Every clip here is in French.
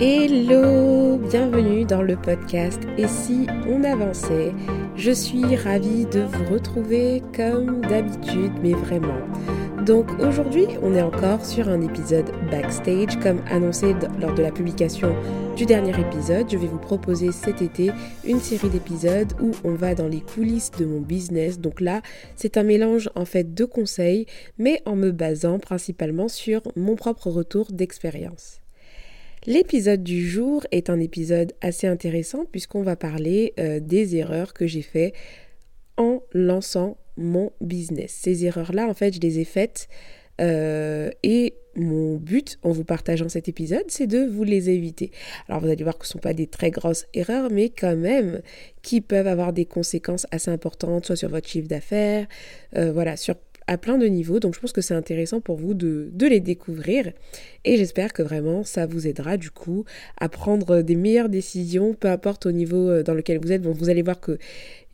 Hello, bienvenue dans le podcast Et si on avançait? Je suis ravie de vous retrouver comme d'habitude, mais vraiment. Donc aujourd'hui, on est encore sur un épisode backstage, comme annoncé lors de la publication du dernier épisode. Je vais vous proposer cet été une série d'épisodes où on va dans les coulisses de mon business. Donc là, c'est un mélange en fait de conseils, mais en me basant principalement sur mon propre retour d'expérience. L'épisode du jour est un épisode assez intéressant puisqu'on va parler euh, des erreurs que j'ai faites en lançant mon business. Ces erreurs-là, en fait, je les ai faites euh, et mon but en vous partageant cet épisode, c'est de vous les éviter. Alors vous allez voir que ce ne sont pas des très grosses erreurs, mais quand même qui peuvent avoir des conséquences assez importantes, soit sur votre chiffre d'affaires, euh, voilà, sur à plein de niveaux. Donc je pense que c'est intéressant pour vous de, les découvrir. Et j'espère que vraiment ça vous aidera du coup à prendre des meilleures décisions, peu importe au niveau euh, dans lequel vous êtes. Bon, vous allez voir que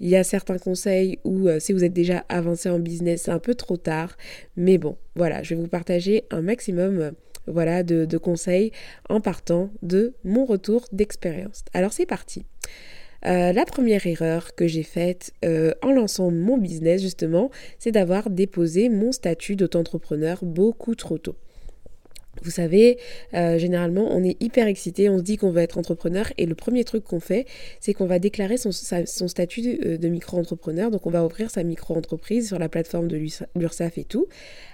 il y a certains conseils où euh, si vous êtes déjà avancé en business, c'est un peu trop tard. Mais bon, voilà, je vais vous partager un maximum euh, voilà, de, de conseils en partant de mon retour d'expérience. Alors c'est parti. Euh, la première erreur que j'ai faite euh, en lançant mon business, justement, c'est d'avoir déposé mon statut d'auto-entrepreneur beaucoup trop tôt. Vous savez, euh, généralement, on est hyper excité, on se dit qu'on va être entrepreneur et le premier truc qu'on fait, c'est qu'on va déclarer son, statut de, micro-entrepreneur. Donc, on va ouvrir sa micro-entreprise sur la plateforme de l'URSSAF et tout.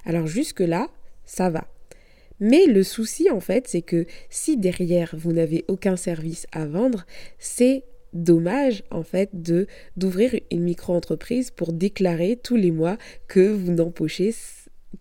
Alors, jusque-là, ça va. Mais le souci, en fait, c'est que si derrière, vous n'avez aucun service à vendre, c'est dommage en fait de d'ouvrir une micro-entreprise pour déclarer tous les mois que vous n'empochez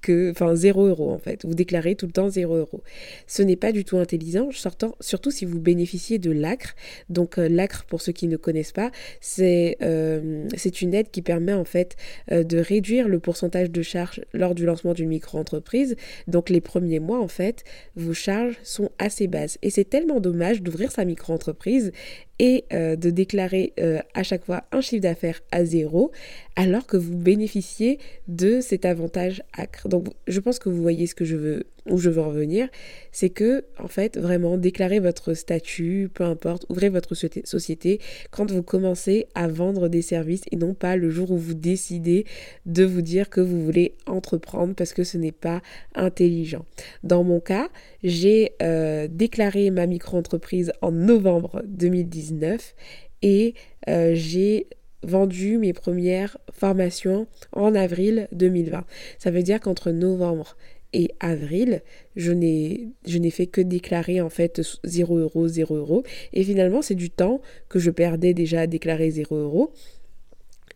que, enfin, 0 euros en fait. Vous déclarez tout le temps 0 euros. Ce n'est pas du tout intelligent, surtout si vous bénéficiez de l'ACRE. Donc, euh, l'ACRE, pour ceux qui ne connaissent pas, c'est euh, une aide qui permet en fait euh, de réduire le pourcentage de charges lors du lancement d'une micro-entreprise. Donc, les premiers mois, en fait, vos charges sont assez basses. Et c'est tellement dommage d'ouvrir sa micro-entreprise et euh, de déclarer euh, à chaque fois un chiffre d'affaires à zéro alors que vous bénéficiez de cet avantage acre. Donc je pense que vous voyez ce que je veux où je veux revenir, c'est que en fait vraiment déclarer votre statut, peu importe, ouvrez votre société quand vous commencez à vendre des services et non pas le jour où vous décidez de vous dire que vous voulez entreprendre parce que ce n'est pas intelligent. Dans mon cas, j'ai euh, déclaré ma micro-entreprise en novembre 2019 et euh, j'ai vendu mes premières formations en avril 2020. Ça veut dire qu'entre novembre et avril, je n'ai, fait que déclarer en fait 0 euros, 0 euros. Et finalement, c'est du temps que je perdais déjà à déclarer 0 euros.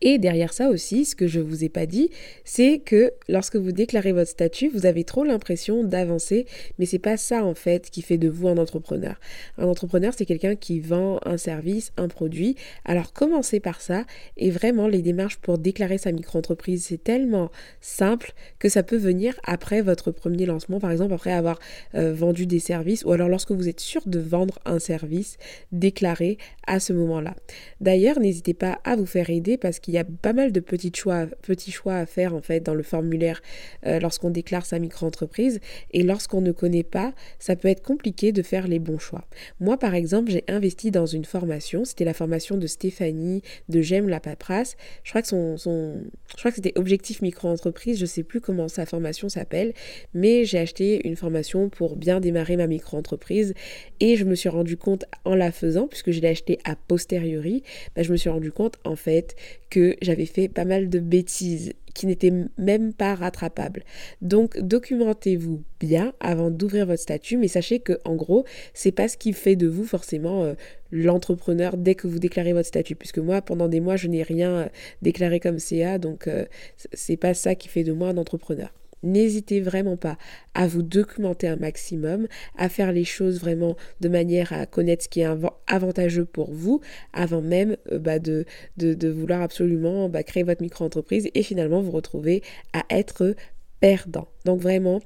Et derrière ça aussi, ce que je vous ai pas dit, c'est que lorsque vous déclarez votre statut, vous avez trop l'impression d'avancer, mais c'est pas ça en fait qui fait de vous un entrepreneur. Un entrepreneur, c'est quelqu'un qui vend un service, un produit. Alors commencez par ça et vraiment les démarches pour déclarer sa micro-entreprise, c'est tellement simple que ça peut venir après votre premier lancement, par exemple après avoir euh, vendu des services ou alors lorsque vous êtes sûr de vendre un service, déclarez à ce moment-là. D'ailleurs, n'hésitez pas à vous faire aider parce qu'il il y a pas mal de petits choix, petits choix à faire en fait dans le formulaire euh, lorsqu'on déclare sa micro-entreprise. Et lorsqu'on ne connaît pas, ça peut être compliqué de faire les bons choix. Moi, par exemple, j'ai investi dans une formation. C'était la formation de Stéphanie de J'aime la paperasse. Je crois que je c'était Objectif micro-entreprise. Je sais plus comment sa formation s'appelle, mais j'ai acheté une formation pour bien démarrer ma micro-entreprise et je me suis rendu compte en la faisant, puisque je l'ai acheté a posteriori, bah, je me suis rendu compte en fait que j'avais fait pas mal de bêtises qui n'étaient même pas rattrapables. Donc documentez-vous bien avant d'ouvrir votre statut, mais sachez que en gros, c'est pas ce qui fait de vous forcément euh, l'entrepreneur dès que vous déclarez votre statut puisque moi pendant des mois, je n'ai rien euh, déclaré comme CA donc euh, c'est pas ça qui fait de moi un entrepreneur. N'hésitez vraiment pas à vous documenter un maximum, à faire les choses vraiment de manière à connaître ce qui est avantageux pour vous avant même euh, bah, de, de, vouloir absolument bah, créer votre micro-entreprise et finalement vous retrouver à être perdant. Donc vraiment,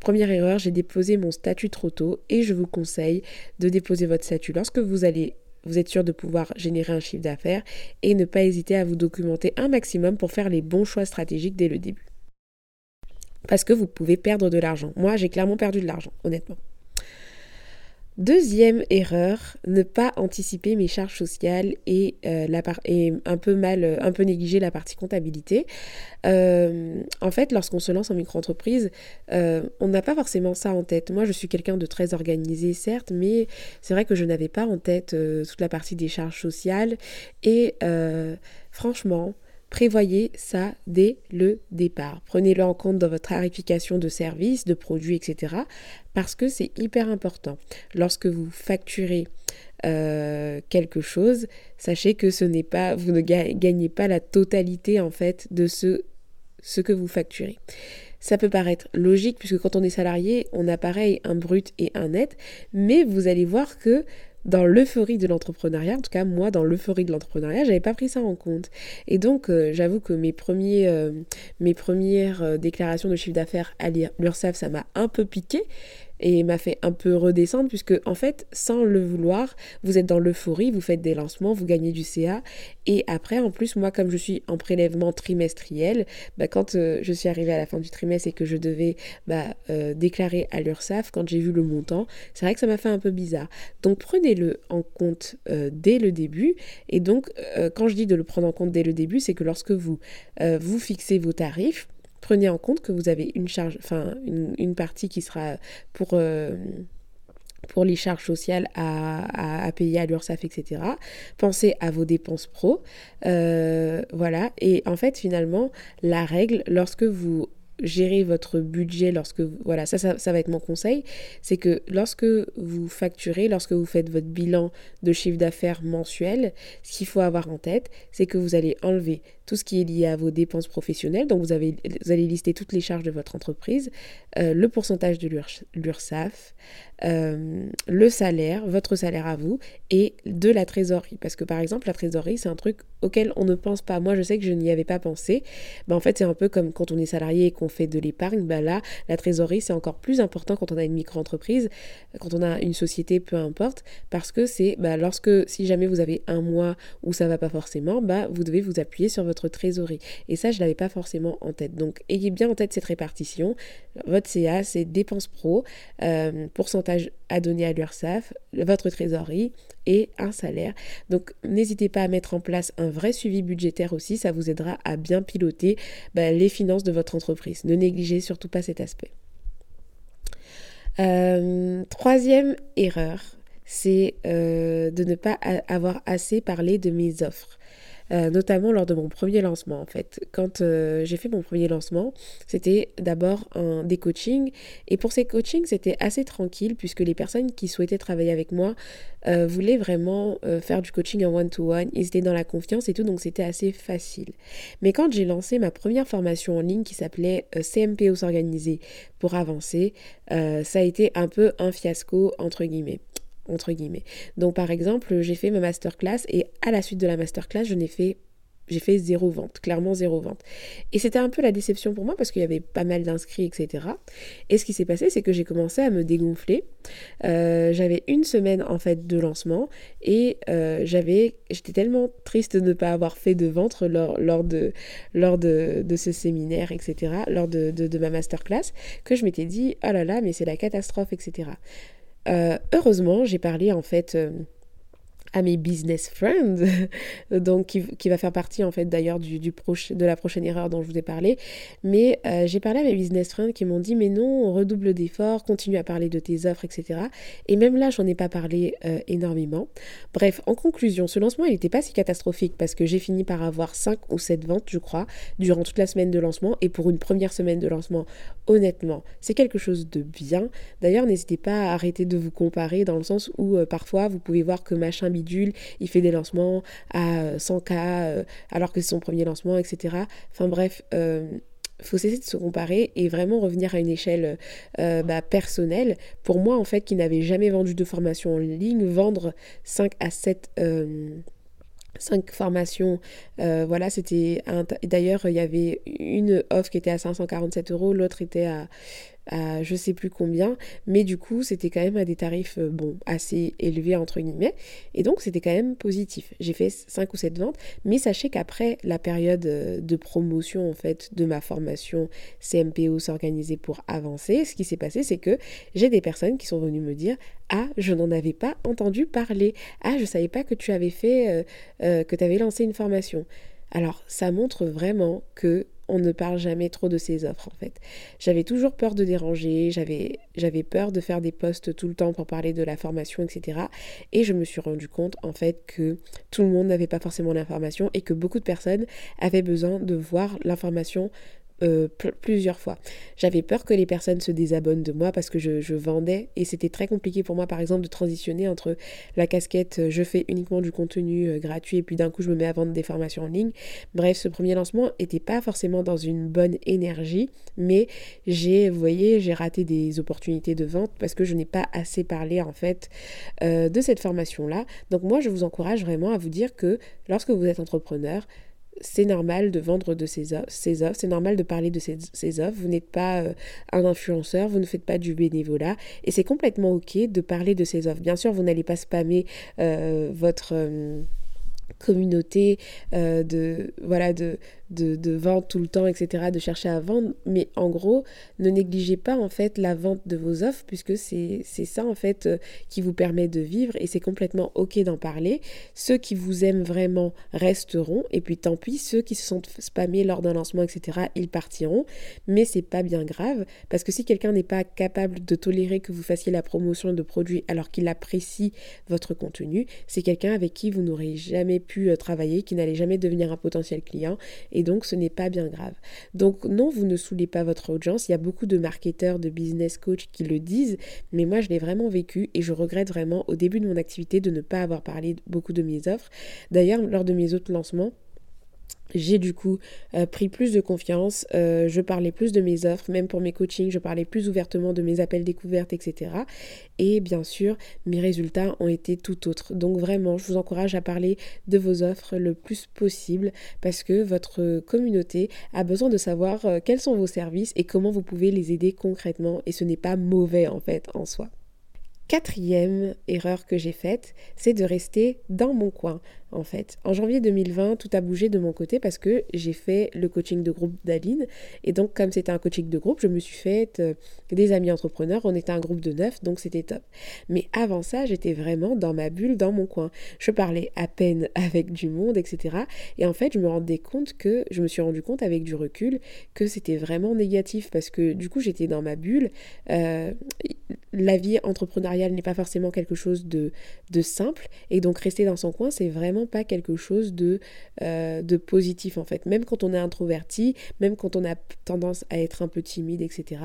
Première erreur, j'ai déposé mon statut trop tôt et je vous conseille de déposer votre statut lorsque vous allez vous êtes sûr de pouvoir générer un chiffre d'affaires et ne pas hésiter à vous documenter un maximum pour faire les bons choix stratégiques dès le début parce que vous pouvez perdre de l'argent. Moi, j'ai clairement perdu de l'argent, honnêtement. Deuxième erreur, ne pas anticiper mes charges sociales et, euh, un peu mal, euh, un peu négliger la partie comptabilité. Euh, en fait, lorsqu'on se lance en micro-entreprise, on n'a pas forcément ça en tête. Moi, je suis quelqu'un de très organisé, certes, mais c'est vrai que je n'avais pas en tête toute la partie des charges sociales. Et franchement, Prévoyez ça dès le départ. Prenez-le en compte dans votre tarification de services, de produits, etc. Parce que c'est hyper important. Lorsque vous facturez euh, quelque chose, sachez que ce n'est pas, vous ne gagnez pas la totalité en fait de ce, ce que vous facturez. Ça peut paraître logique puisque quand on est salarié, on a pareil un brut et un net, mais vous allez voir que dans l'euphorie de l'entrepreneuriat, en tout cas moi dans l'euphorie de l'entrepreneuriat, j'avais pas pris ça en compte. Et donc euh, j'avoue que mes, premiers, euh, mes premières euh, déclarations de chiffre d'affaires à l'URSSAF, ça m'a un peu piqué et m'a fait un peu redescendre puisque en fait sans le vouloir vous êtes dans l'euphorie vous faites des lancements vous gagnez du CA et après en plus moi comme je suis en prélèvement trimestriel bah, quand euh, je suis arrivée à la fin du trimestre et que je devais bah, euh, déclarer à l'URSSAF quand j'ai vu le montant c'est vrai que ça m'a fait un peu bizarre. Donc prenez-le en compte euh, dès le début. Et donc quand je dis de le prendre en compte dès le début c'est que lorsque vous vous fixez vos tarifs prenez en compte que vous avez une charge, enfin une, partie qui sera pour, euh, pour les charges sociales à, à, payer à l'URSSAF, etc. Pensez à vos dépenses pro. Euh, voilà. Et en fait, finalement, la règle, lorsque vous gérer votre budget lorsque voilà ça, ça, va être mon conseil c'est que lorsque vous facturez lorsque vous faites votre bilan de chiffre d'affaires mensuel ce qu'il faut avoir en tête c'est que vous allez enlever tout ce qui est lié à vos dépenses professionnelles. Donc vous, avez, vous allez lister toutes les charges de votre entreprise euh, le pourcentage de l'URSSAF euh, le salaire votre salaire à vous et de la trésorerie. Parce que par exemple la trésorerie c'est un truc auquel on ne pense pas. Moi je sais que je n'y avais pas pensé. Ben, en fait c'est un peu comme quand on est salarié et qu'on fait de l'épargne, bah là, la trésorerie, c'est encore plus important quand on a une micro-entreprise, quand on a une société, peu importe, parce que c'est bah, lorsque, si jamais vous avez un mois où ça va pas forcément, bah, vous devez vous appuyer sur votre trésorerie. Et ça, je l'avais pas forcément en tête. Donc, ayez bien en tête cette répartition. Votre CA, c'est dépenses pro, euh, pourcentage à donner à l'URSSAF, votre trésorerie et un salaire. Donc n'hésitez pas à mettre en place un vrai suivi budgétaire aussi, ça vous aidera à bien piloter bah, les finances de votre entreprise. Ne négligez surtout pas cet aspect. Euh, troisième erreur, c'est euh, de ne pas avoir assez parlé de mes offres. Euh, notamment lors de mon premier lancement en fait. Quand euh, j'ai fait mon premier lancement, c'était d'abord des coachings et pour ces coachings c'était assez tranquille puisque les personnes qui souhaitaient travailler avec moi euh, voulaient vraiment faire du coaching en one-to-one, ils étaient dans la confiance et tout donc c'était assez facile. Mais quand j'ai lancé ma première formation en ligne qui s'appelait CMPO s'organiser pour avancer, ça a été un peu un fiasco entre guillemets entre guillemets. Donc par exemple, j'ai fait ma masterclass et à la suite de la masterclass, fait j'ai fait zéro vente, clairement zéro vente. Et c'était un peu la déception pour moi parce qu'il y avait pas mal d'inscrits, etc. Et ce qui s'est passé, c'est que j'ai commencé à me dégonfler. Euh, j'avais une semaine en fait de lancement et euh, j'avais, j'étais tellement triste de ne pas avoir fait de vente lors, de, lors de, de ce séminaire, etc., lors de, de, de ma masterclass, que je m'étais dit, oh là là, mais c'est la catastrophe, etc. Euh, heureusement, j'ai parlé en fait euh, à mes business friends, donc qui, va faire partie en fait d'ailleurs du, du de la prochaine erreur dont je vous ai parlé. Mais euh, j'ai parlé à mes business friends qui m'ont dit mais non, on redouble d'efforts, continue à parler de tes offres, etc. Et même là, j'en ai pas parlé euh, énormément. Bref, en conclusion, ce lancement il n'était pas si catastrophique parce que j'ai fini par avoir 5 ou 7 ventes, je crois, durant toute la semaine de lancement. Et pour une première semaine de lancement, honnêtement, c'est quelque chose de bien. D'ailleurs, n'hésitez pas à arrêter de vous comparer dans le sens où euh, parfois vous pouvez voir que machin il fait des lancements à 100K euh, alors que c'est son premier lancement, etc. Enfin bref, euh, faut cesser de se comparer et vraiment revenir à une échelle euh, bah, personnelle. Pour moi, en fait, qui n'avait jamais vendu de formation en ligne, vendre 5 à 7... 5 formations, voilà, c'était d'ailleurs il y avait une offre qui était à 547 euros, l'autre était à à je sais plus combien, mais du coup c'était quand même à des tarifs euh, bon assez élevés entre guillemets, et donc c'était quand même positif. J'ai fait 5 ou 7 ventes, mais sachez qu'après la période euh, de promotion en de ma formation CMPO s'organiser pour avancer, ce qui s'est passé c'est que j'ai des personnes qui sont venues me dire Ah, je n'en avais pas entendu parler. Ah, je savais pas que tu avais fait, que tu avais lancé une formation. Alors, ça montre vraiment que on ne parle jamais trop de ses offres en fait. J'avais toujours peur de déranger, j'avais, j'avais peur de faire des posts tout le temps pour parler de la formation, etc. Et je me suis rendu compte en fait que tout le monde n'avait pas forcément l'information et que beaucoup de personnes avaient besoin de voir l'information euh, plusieurs fois. J'avais peur que les personnes se désabonnent de moi parce que je, vendais et c'était très compliqué pour moi par exemple de transitionner entre la casquette euh, je fais uniquement du contenu euh, gratuit et puis d'un coup je me mets à vendre des formations en ligne. Bref, ce premier lancement n'était pas forcément dans une bonne énergie, mais j'ai, vous voyez, j'ai raté des opportunités de vente parce que je n'ai pas assez parlé en fait de cette formation-là. Donc moi je vous encourage vraiment à vous dire que lorsque vous êtes entrepreneur, c'est normal de vendre de ces offres, c'est normal de parler de ces, offres. Vous n'êtes pas euh, un influenceur, vous ne faites pas du bénévolat et c'est complètement ok de parler de ces offres. Bien sûr, vous n'allez pas spammer euh, votre euh, communauté de voilà de de, de, vente tout le temps, etc., de chercher à vendre. Mais en gros, ne négligez pas en fait la vente de vos offres puisque c'est ça en fait euh, qui vous permet de vivre et c'est complètement ok d'en parler. Ceux qui vous aiment vraiment resteront et puis tant pis, ceux qui se sont spammés lors d'un lancement, etc., ils partiront. Mais c'est pas bien grave parce que si quelqu'un n'est pas capable de tolérer que vous fassiez la promotion de produits alors qu'il apprécie votre contenu, c'est quelqu'un avec qui vous n'aurez jamais pu euh, travailler, qui n'allait jamais devenir un potentiel client et donc ce n'est pas bien grave. Donc non, vous ne saoulez pas votre audience, il y a beaucoup de marketeurs, de business coach qui le disent, mais moi je l'ai vraiment vécu et je regrette vraiment au début de mon activité de ne pas avoir parlé beaucoup de mes offres. D'ailleurs, lors de mes autres lancements, j'ai du coup euh, pris plus de confiance, euh, je parlais plus de mes offres, même pour mes coachings, je parlais plus ouvertement de mes appels découvertes, etc. Et bien sûr, mes résultats ont été tout autres. Donc vraiment, je vous encourage à parler de vos offres le plus possible parce que votre communauté a besoin de savoir euh, quels sont vos services et comment vous pouvez les aider concrètement. Et ce n'est pas mauvais en fait en soi. Quatrième erreur que j'ai faite, c'est de rester dans mon coin en fait. En janvier 2020, tout a bougé de mon côté parce que j'ai fait le coaching de groupe d'Aline. Et donc, comme c'était un coaching de groupe, je me suis fait euh, des amis entrepreneurs. On était un groupe de neuf, donc c'était top. Mais avant ça, j'étais vraiment dans ma bulle, dans mon coin. Je parlais à peine avec du monde, etc. Et en fait, je me rendais compte que, je me suis rendu compte avec du recul, que c'était vraiment négatif parce que du coup, j'étais dans ma bulle. Euh, la vie entrepreneuriale n'est pas forcément quelque chose de, simple. Et donc, rester dans son coin, c'est vraiment pas quelque chose de, euh, de positif en fait. Même quand on est introverti, même quand on a tendance à être un peu timide, etc.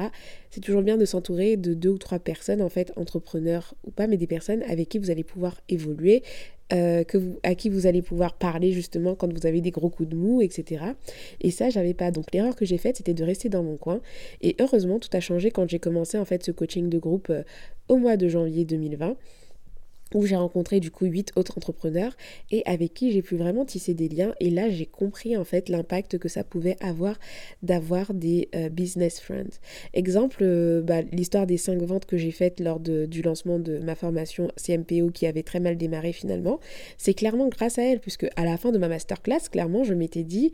C'est toujours bien de s'entourer de deux ou trois personnes en fait, entrepreneurs ou pas, mais des personnes avec qui vous allez pouvoir évoluer, euh, que vous, à qui vous allez pouvoir parler justement quand vous avez des gros coups de mou, etc. Et ça, j'avais pas. Donc l'erreur que j'ai faite, c'était de rester dans mon coin. Et heureusement, tout a changé quand j'ai commencé en fait ce coaching de groupe euh, au mois de janvier 2020 où j'ai rencontré du coup huit autres entrepreneurs et avec qui j'ai pu vraiment tisser des liens et là j'ai compris en fait l'impact que ça pouvait avoir d'avoir des euh, business friends. Exemple, euh, bah, l'histoire des cinq ventes que j'ai faites lors du lancement de ma formation CMPO qui avait très mal démarré finalement, c'est clairement grâce à elle puisque à la fin de ma masterclass, clairement je m'étais dit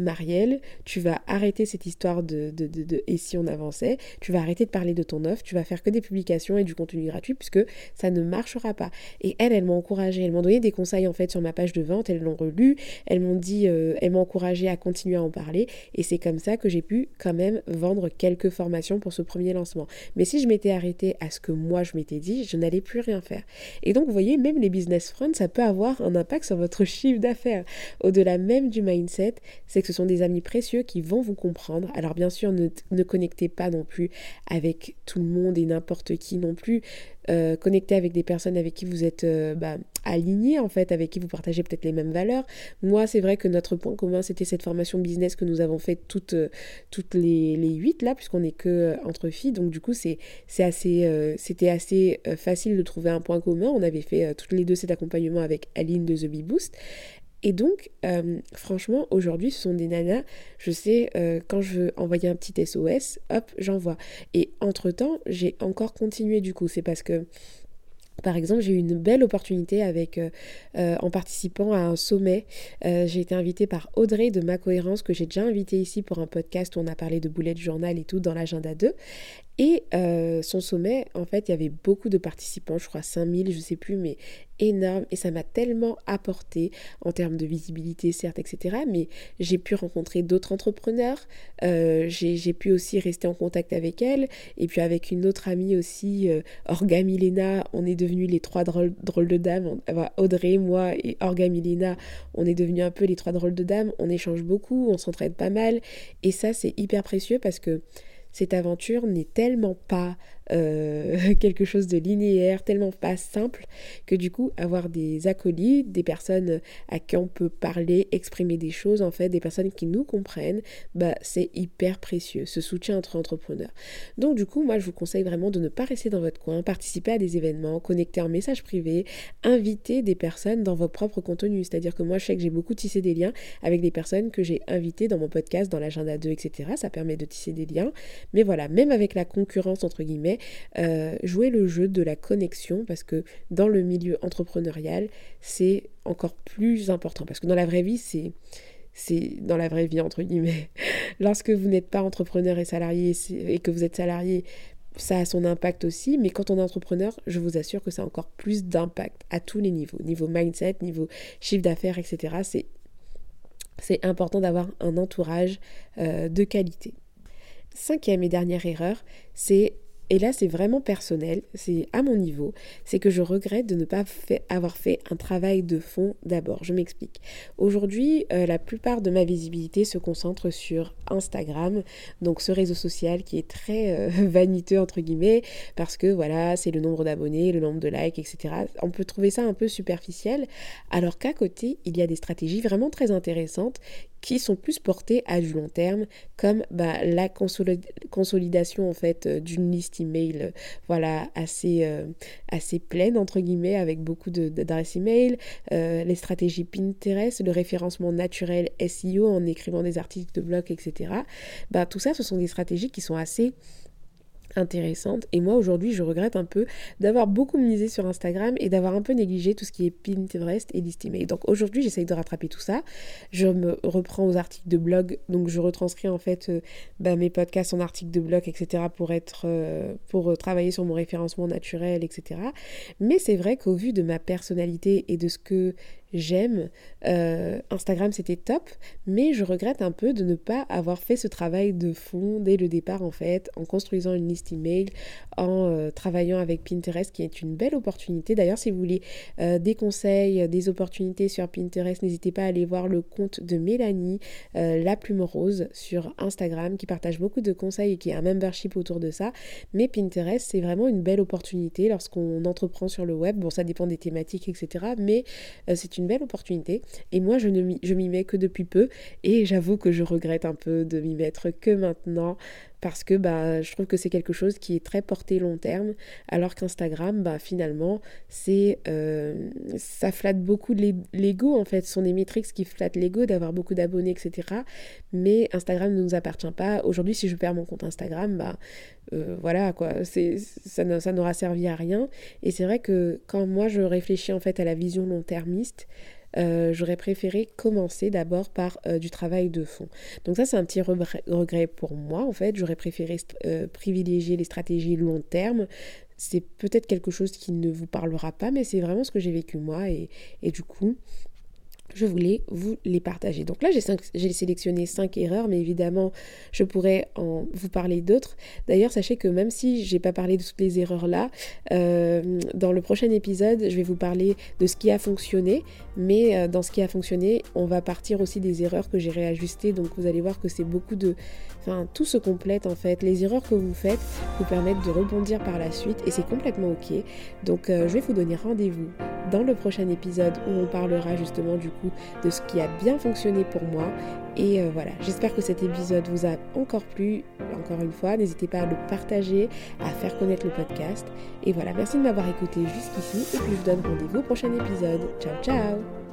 Marielle, tu vas arrêter cette histoire de, de, de, et si on avançait, tu vas arrêter de parler de ton offre, tu vas faire que des publications et du contenu gratuit puisque ça ne marchera pas. Et elles, elles m'ont encouragée, elles m'ont donné des conseils en fait sur ma page de vente, elles l'ont relu, elles m'ont dit, euh, elles m'ont encouragée à continuer à en parler et c'est comme ça que j'ai pu quand même vendre quelques formations pour ce premier lancement. Mais si je m'étais arrêtée à ce que moi je m'étais dit, je n'allais plus rien faire. Et donc vous voyez, même les business friends, ça peut avoir un impact sur votre chiffre d'affaires. Au-delà même du mindset, c'est que ce sont des amis précieux qui vont vous comprendre. Alors bien sûr, ne, connectez pas non plus avec tout le monde et n'importe qui non plus. Euh, connectez avec des personnes avec qui vous êtes euh, bah, alignés en fait, avec qui vous partagez peut-être les mêmes valeurs. Moi, c'est vrai que notre point commun, c'était cette formation business que nous avons faite toutes, euh, toutes les, les huit là, puisqu'on n'est que entre filles. Donc du coup, c'était assez facile de trouver un point commun. On avait fait toutes les deux cet accompagnement avec Aline de The Bee Boost. Et donc, euh, franchement, aujourd'hui, ce sont des nanas, je sais, euh, quand je veux envoyer un petit SOS, hop, j'envoie. Et entre-temps, j'ai encore continué du coup. C'est parce que par exemple, j'ai eu une belle opportunité avec, euh, en participant à un sommet. j'ai été invitée par Audrey de Ma Cohérence, que j'ai déjà invitée ici pour un podcast où on a parlé de bullet journal et tout dans l'agenda 2. Et euh, son sommet, en fait, il y avait beaucoup de participants, je crois 5000, je sais plus, mais énorme. Et ça m'a tellement apporté en termes de visibilité, certes, etc. Mais j'ai pu rencontrer d'autres entrepreneurs. Euh, j'ai pu aussi rester en contact avec elle. Et puis avec une autre amie aussi, euh, Orga Milena, on est devenus les trois drôles, drôles de dames. Audrey, moi et Orga Milena, on est devenus un peu les trois drôles de dames. On échange beaucoup, on s'entraide pas mal. Et ça, c'est hyper précieux parce que cette aventure n'est tellement pas euh, quelque chose de linéaire, tellement pas simple, que du coup, avoir des acolytes, des personnes à qui on peut parler, exprimer des choses, en fait, des personnes qui nous comprennent, bah, c'est hyper précieux, ce soutien entre entrepreneurs. Donc, du coup, moi, je vous conseille vraiment de ne pas rester dans votre coin, participer à des événements, connecter en message privé, inviter des personnes dans vos propres contenus. C'est-à-dire que moi, je sais que j'ai beaucoup tissé des liens avec des personnes que j'ai invitées dans mon podcast, dans l'agenda 2, etc. Ça permet de tisser des liens. Mais voilà, même avec la concurrence, entre guillemets, euh, jouer le jeu de la connexion parce que dans le milieu entrepreneurial, c'est encore plus important parce que dans la vraie vie, c'est c'est dans la vraie vie entre guillemets. Lorsque vous n'êtes pas entrepreneur et salarié et que vous êtes salarié, ça a son impact aussi, mais quand on est entrepreneur, je vous assure que ça a encore plus d'impact à tous les niveaux, niveau mindset, niveau chiffre d'affaires, etc. C'est c'est important d'avoir un entourage euh, de qualité. Cinquième et dernière erreur, c'est et là, c'est vraiment personnel, c'est à mon niveau, c'est que je regrette de ne pas avoir fait un travail de fond d'abord. Je m'explique. Aujourd'hui, euh, la plupart de ma visibilité se concentre sur Instagram, donc ce réseau social qui est très euh, vaniteux, entre guillemets, parce que voilà, c'est le nombre d'abonnés, le nombre de likes, etc. On peut trouver ça un peu superficiel, alors qu'à côté, il y a des stratégies vraiment très intéressantes qui sont plus portés à du long terme, comme bah, la consolidation en fait euh, d'une liste email, euh, voilà, assez, euh, assez pleine entre guillemets, avec beaucoup d'adresses email, les stratégies Pinterest, le référencement naturel SEO en écrivant des articles de blog, etc. Bah, tout ça, ce sont des stratégies qui sont assez intéressante. Et moi aujourd'hui, je regrette un peu d'avoir beaucoup misé sur Instagram et d'avoir un peu négligé tout ce qui est Pinterest et email Donc aujourd'hui, j'essaye de rattraper tout ça. Je me reprends aux articles de blog, donc je retranscris en fait euh, bah, mes podcasts en articles de blog, etc. pour être, euh, pour euh, travailler sur mon référencement naturel, etc. Mais c'est vrai qu'au vu de ma personnalité et de ce que j'aime. Euh, Instagram, c'était top, mais je regrette un peu de ne pas avoir fait ce travail de fond dès le départ, en fait, en construisant une liste email, en euh, travaillant avec Pinterest, qui est une belle opportunité. D'ailleurs, si vous voulez euh, des conseils, des opportunités sur Pinterest, n'hésitez pas à aller voir le compte de Mélanie, la plume rose, sur Instagram, qui partage beaucoup de conseils et qui a un membership autour de ça. Mais Pinterest, c'est vraiment une belle opportunité lorsqu'on entreprend sur le web. Bon, ça dépend des thématiques, etc. Mais c'est une belle opportunité. Et moi, je ne m'y mets que depuis peu. Et j'avoue que je regrette un peu de m'y mettre que maintenant parce que bah, je trouve que c'est quelque chose qui est très porté long terme, alors qu'Instagram, bah, finalement, c'est euh, ça flatte beaucoup l'ego en fait. Ce sont des métriques qui flattent l'ego d'avoir beaucoup d'abonnés, etc. Mais Instagram ne nous appartient pas. Aujourd'hui, si je perds mon compte Instagram, bah, euh, voilà quoi, ça, n'aura servi à rien. Et c'est vrai que quand moi je réfléchis en fait à la vision long-termiste, euh, j'aurais préféré commencer d'abord par euh, du travail de fond. Donc ça, c'est un petit regret pour moi, en fait. J'aurais préféré euh, privilégier les stratégies long terme. C'est peut-être quelque chose qui ne vous parlera pas, mais c'est vraiment ce que j'ai vécu moi. Et, et du coup, je voulais vous les partager. Donc là, j'ai sélectionné 5 erreurs, mais évidemment, je pourrais en vous parler d'autres. D'ailleurs, sachez que même si j'ai pas parlé de toutes les erreurs là, euh, dans le prochain épisode, je vais vous parler de ce qui a fonctionné, mais euh, dans ce qui a fonctionné, on va partir aussi des erreurs que j'ai réajustées. Donc vous allez voir que c'est beaucoup de... Enfin, tout se complète en fait. Les erreurs que vous faites vous permettent de rebondir par la suite et c'est complètement ok. Donc euh, je vais vous donner rendez-vous dans le prochain épisode où on parlera justement du coup de ce qui a bien fonctionné pour moi. Et euh, voilà, j'espère que cet épisode vous a encore plu. Encore une fois, n'hésitez pas à le partager, à faire connaître le podcast. Et voilà, merci de m'avoir écouté jusqu'ici. Et puis je vous donne rendez-vous au prochain épisode. Ciao ciao